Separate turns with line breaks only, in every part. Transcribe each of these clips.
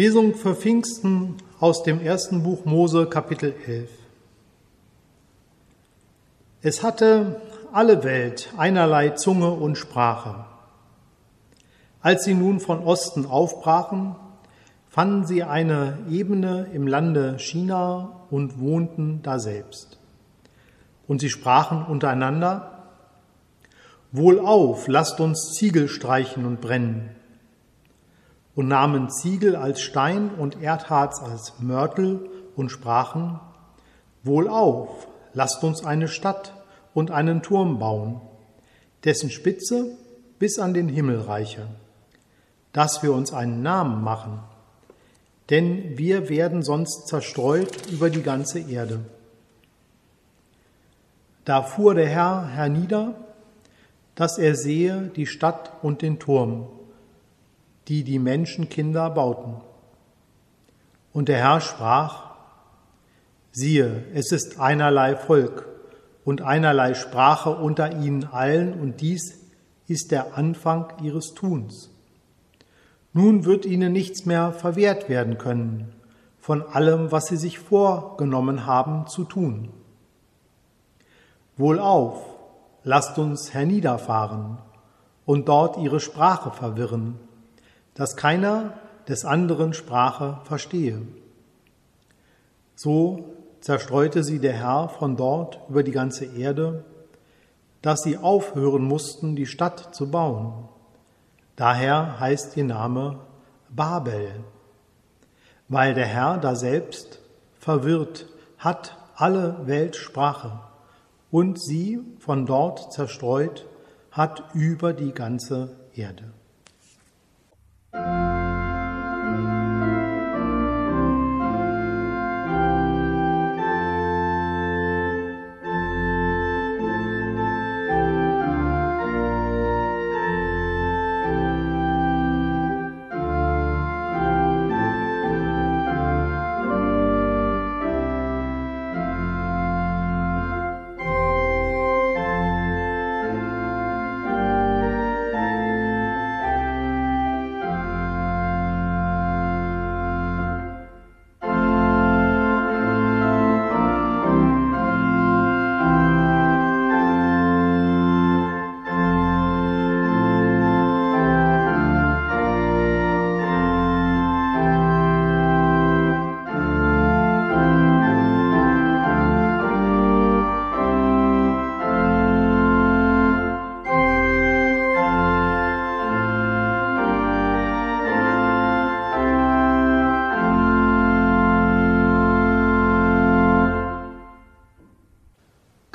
Lesung für Pfingsten aus dem ersten Buch Mose Kapitel 11. Es hatte alle Welt einerlei Zunge und Sprache. Als sie nun von Osten aufbrachen, fanden sie eine Ebene im Lande China und wohnten daselbst. Und sie sprachen untereinander, Wohlauf, lasst uns Ziegel streichen und brennen. Und nahmen Ziegel als Stein und Erdharz als Mörtel und sprachen, Wohlauf, lasst uns eine Stadt und einen Turm bauen, dessen Spitze bis an den Himmel reiche, dass wir uns einen Namen machen, denn wir werden sonst zerstreut über die ganze Erde. Da fuhr der Herr hernieder dass er sehe die Stadt und den Turm, die die Menschenkinder bauten. Und der Herr sprach, siehe, es ist einerlei Volk und einerlei Sprache unter ihnen allen, und dies ist der Anfang ihres Tuns. Nun wird ihnen nichts mehr verwehrt werden können von allem, was sie sich vorgenommen haben zu tun. Wohlauf, lasst uns herniederfahren und dort ihre Sprache verwirren, dass keiner des anderen Sprache verstehe. So zerstreute sie der Herr von dort über die ganze Erde, dass sie aufhören mussten, die Stadt zu bauen. Daher heißt ihr Name Babel, weil der Herr daselbst verwirrt hat alle Weltsprache und sie von dort zerstreut hat über die ganze Erde.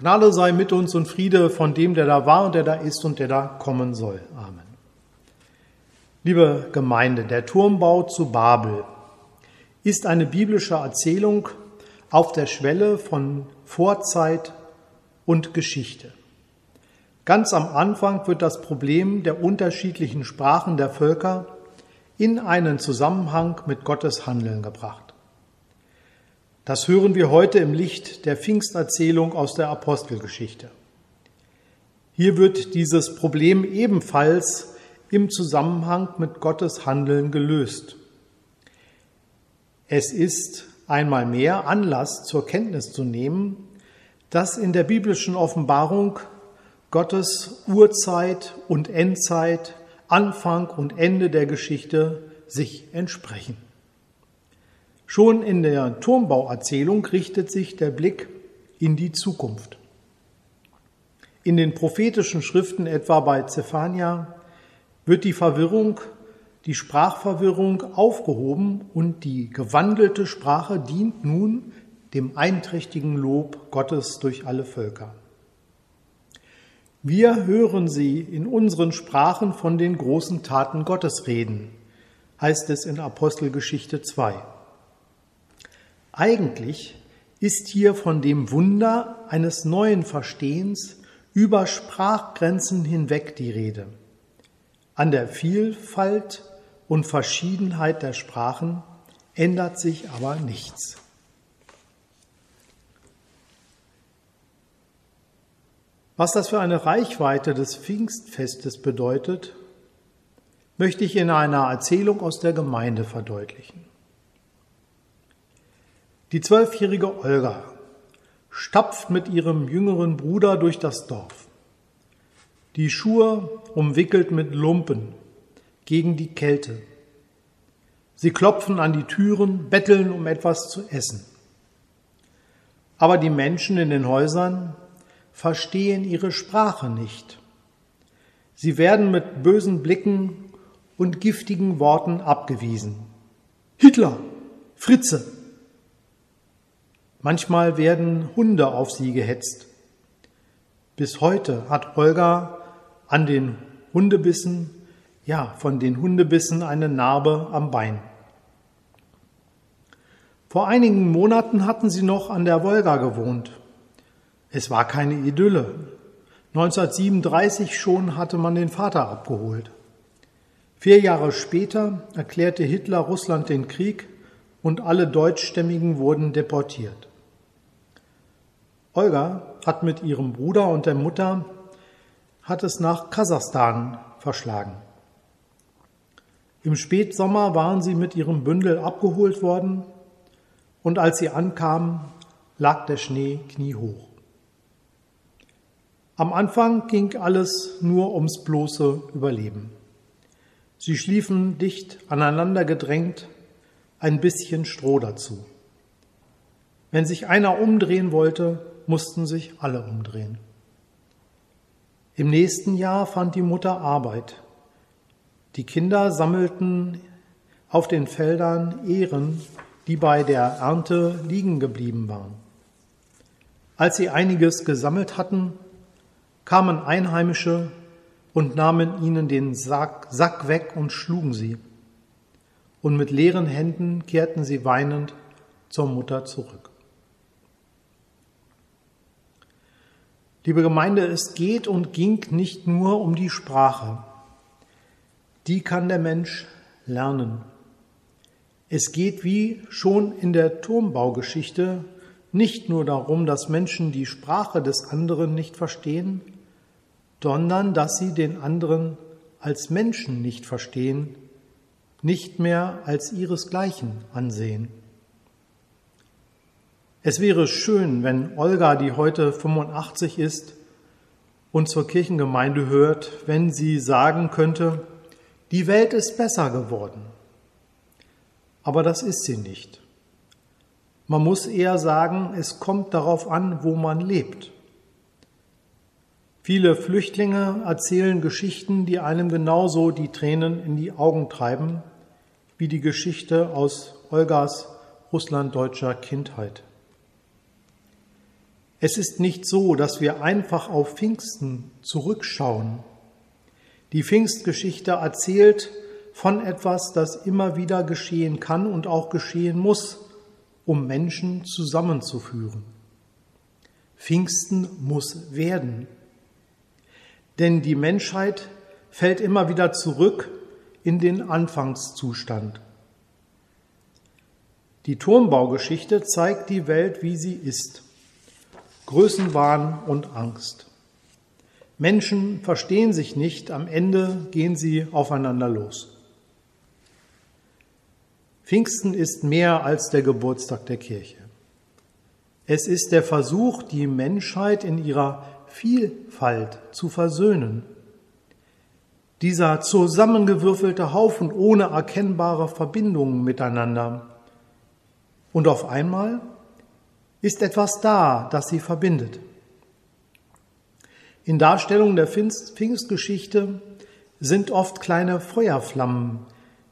Gnade sei mit uns und Friede von dem, der da war und der da ist und der da kommen soll. Amen. Liebe Gemeinde, der Turmbau zu Babel ist eine biblische Erzählung auf der Schwelle von Vorzeit und Geschichte. Ganz am Anfang wird das Problem der unterschiedlichen Sprachen der Völker in einen Zusammenhang mit Gottes Handeln gebracht. Das hören wir heute im Licht der Pfingsterzählung aus der Apostelgeschichte. Hier wird dieses Problem ebenfalls im Zusammenhang mit Gottes Handeln gelöst. Es ist einmal mehr Anlass zur Kenntnis zu nehmen, dass in der biblischen Offenbarung Gottes Urzeit und Endzeit, Anfang und Ende der Geschichte sich entsprechen. Schon in der Turmbauerzählung richtet sich der Blick in die Zukunft. In den prophetischen Schriften, etwa bei Zephania, wird die Verwirrung, die Sprachverwirrung aufgehoben und die gewandelte Sprache dient nun dem einträchtigen Lob Gottes durch alle Völker. Wir hören sie in unseren Sprachen von den großen Taten Gottes reden, heißt es in Apostelgeschichte 2. Eigentlich ist hier von dem Wunder eines neuen Verstehens über Sprachgrenzen hinweg die Rede. An der Vielfalt und Verschiedenheit der Sprachen ändert sich aber nichts. Was das für eine Reichweite des Pfingstfestes bedeutet, möchte ich in einer Erzählung aus der Gemeinde verdeutlichen. Die zwölfjährige Olga stapft mit ihrem jüngeren Bruder durch das Dorf. Die Schuhe umwickelt mit Lumpen gegen die Kälte. Sie klopfen an die Türen, betteln um etwas zu essen. Aber die Menschen in den Häusern verstehen ihre Sprache nicht. Sie werden mit bösen Blicken und giftigen Worten abgewiesen. Hitler, Fritze. Manchmal werden Hunde auf sie gehetzt. Bis heute hat Olga an den Hundebissen, ja, von den Hundebissen eine Narbe am Bein. Vor einigen Monaten hatten sie noch an der Wolga gewohnt. Es war keine Idylle. 1937 schon hatte man den Vater abgeholt. Vier Jahre später erklärte Hitler Russland den Krieg und alle Deutschstämmigen wurden deportiert. Olga hat mit ihrem Bruder und der Mutter hat es nach Kasachstan verschlagen. Im Spätsommer waren sie mit ihrem Bündel abgeholt worden und als sie ankamen, lag der Schnee kniehoch. Am Anfang ging alles nur ums bloße Überleben. Sie schliefen dicht aneinander gedrängt, ein bisschen Stroh dazu. Wenn sich einer umdrehen wollte, mussten sich alle umdrehen. Im nächsten Jahr fand die Mutter Arbeit. Die Kinder sammelten auf den Feldern Ehren die bei der Ernte liegen geblieben waren. Als sie einiges gesammelt hatten, kamen Einheimische und nahmen ihnen den Sack, Sack weg und schlugen sie. Und mit leeren Händen kehrten sie weinend zur Mutter zurück. Liebe Gemeinde, es geht und ging nicht nur um die Sprache. Die kann der Mensch lernen. Es geht wie schon in der Turmbaugeschichte nicht nur darum, dass Menschen die Sprache des anderen nicht verstehen, sondern dass sie den anderen als Menschen nicht verstehen, nicht mehr als ihresgleichen ansehen. Es wäre schön, wenn Olga, die heute 85 ist und zur Kirchengemeinde hört, wenn sie sagen könnte, die Welt ist besser geworden aber das ist sie nicht. Man muss eher sagen, es kommt darauf an, wo man lebt. Viele Flüchtlinge erzählen Geschichten, die einem genauso die Tränen in die Augen treiben, wie die Geschichte aus Olgas russlanddeutscher Kindheit. Es ist nicht so, dass wir einfach auf Pfingsten zurückschauen. Die Pfingstgeschichte erzählt von etwas, das immer wieder geschehen kann und auch geschehen muss, um Menschen zusammenzuführen. Pfingsten muss werden. Denn die Menschheit fällt immer wieder zurück in den Anfangszustand. Die Turmbaugeschichte zeigt die Welt, wie sie ist. Größenwahn und Angst. Menschen verstehen sich nicht, am Ende gehen sie aufeinander los. Pfingsten ist mehr als der Geburtstag der Kirche. Es ist der Versuch, die Menschheit in ihrer Vielfalt zu versöhnen. Dieser zusammengewürfelte Haufen ohne erkennbare Verbindungen miteinander. Und auf einmal ist etwas da, das sie verbindet. In Darstellungen der Pfingstgeschichte sind oft kleine Feuerflammen,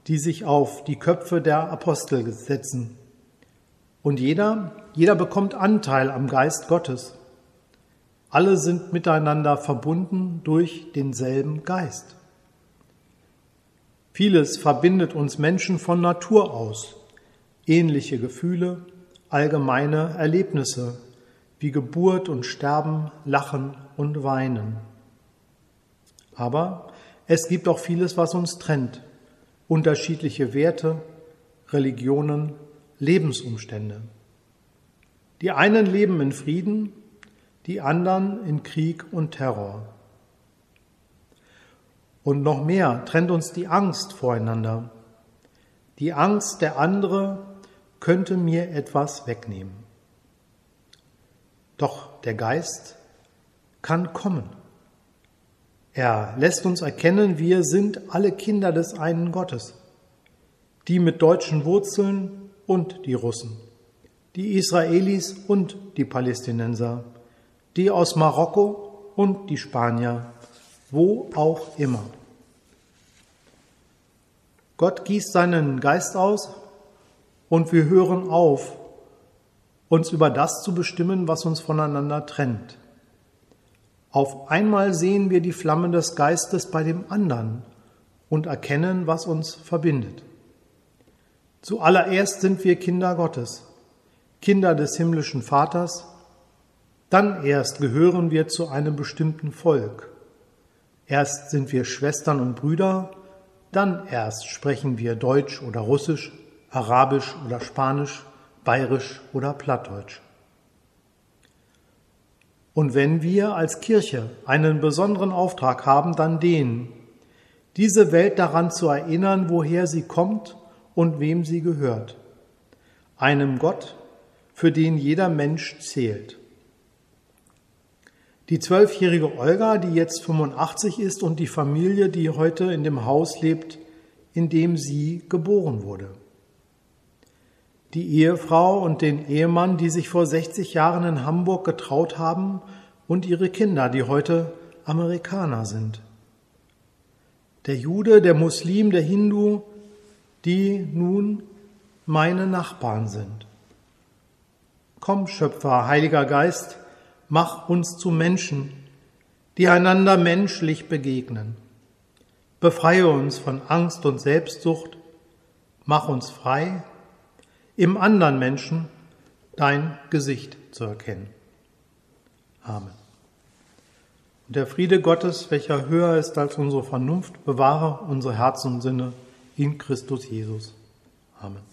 die sich auf die Köpfe der Apostel setzen. Und jeder, jeder bekommt Anteil am Geist Gottes. Alle sind miteinander verbunden durch denselben Geist. Vieles verbindet uns Menschen von Natur aus. Ähnliche Gefühle, allgemeine Erlebnisse wie Geburt und Sterben, Lachen und Weinen. Aber es gibt auch vieles, was uns trennt unterschiedliche Werte, Religionen, Lebensumstände. Die einen leben in Frieden, die anderen in Krieg und Terror. Und noch mehr trennt uns die Angst voreinander. Die Angst, der andere könnte mir etwas wegnehmen. Doch der Geist kann kommen. Er lässt uns erkennen, wir sind alle Kinder des einen Gottes, die mit deutschen Wurzeln und die Russen, die Israelis und die Palästinenser, die aus Marokko und die Spanier, wo auch immer. Gott gießt seinen Geist aus und wir hören auf, uns über das zu bestimmen, was uns voneinander trennt. Auf einmal sehen wir die Flamme des Geistes bei dem anderen und erkennen, was uns verbindet. Zuallererst sind wir Kinder Gottes, Kinder des himmlischen Vaters, dann erst gehören wir zu einem bestimmten Volk. Erst sind wir Schwestern und Brüder, dann erst sprechen wir Deutsch oder Russisch, Arabisch oder Spanisch, Bayerisch oder Plattdeutsch. Und wenn wir als Kirche einen besonderen Auftrag haben, dann den, diese Welt daran zu erinnern, woher sie kommt und wem sie gehört. Einem Gott, für den jeder Mensch zählt. Die zwölfjährige Olga, die jetzt 85 ist und die Familie, die heute in dem Haus lebt, in dem sie geboren wurde. Die Ehefrau und den Ehemann, die sich vor 60 Jahren in Hamburg getraut haben und ihre Kinder, die heute Amerikaner sind. Der Jude, der Muslim, der Hindu, die nun meine Nachbarn sind. Komm, Schöpfer, Heiliger Geist, mach uns zu Menschen, die einander menschlich begegnen. Befreie uns von Angst und Selbstsucht, mach uns frei, im anderen Menschen dein Gesicht zu erkennen. Amen. Und der Friede Gottes, welcher höher ist als unsere Vernunft, bewahre unsere Herzen und Sinne in Christus Jesus. Amen.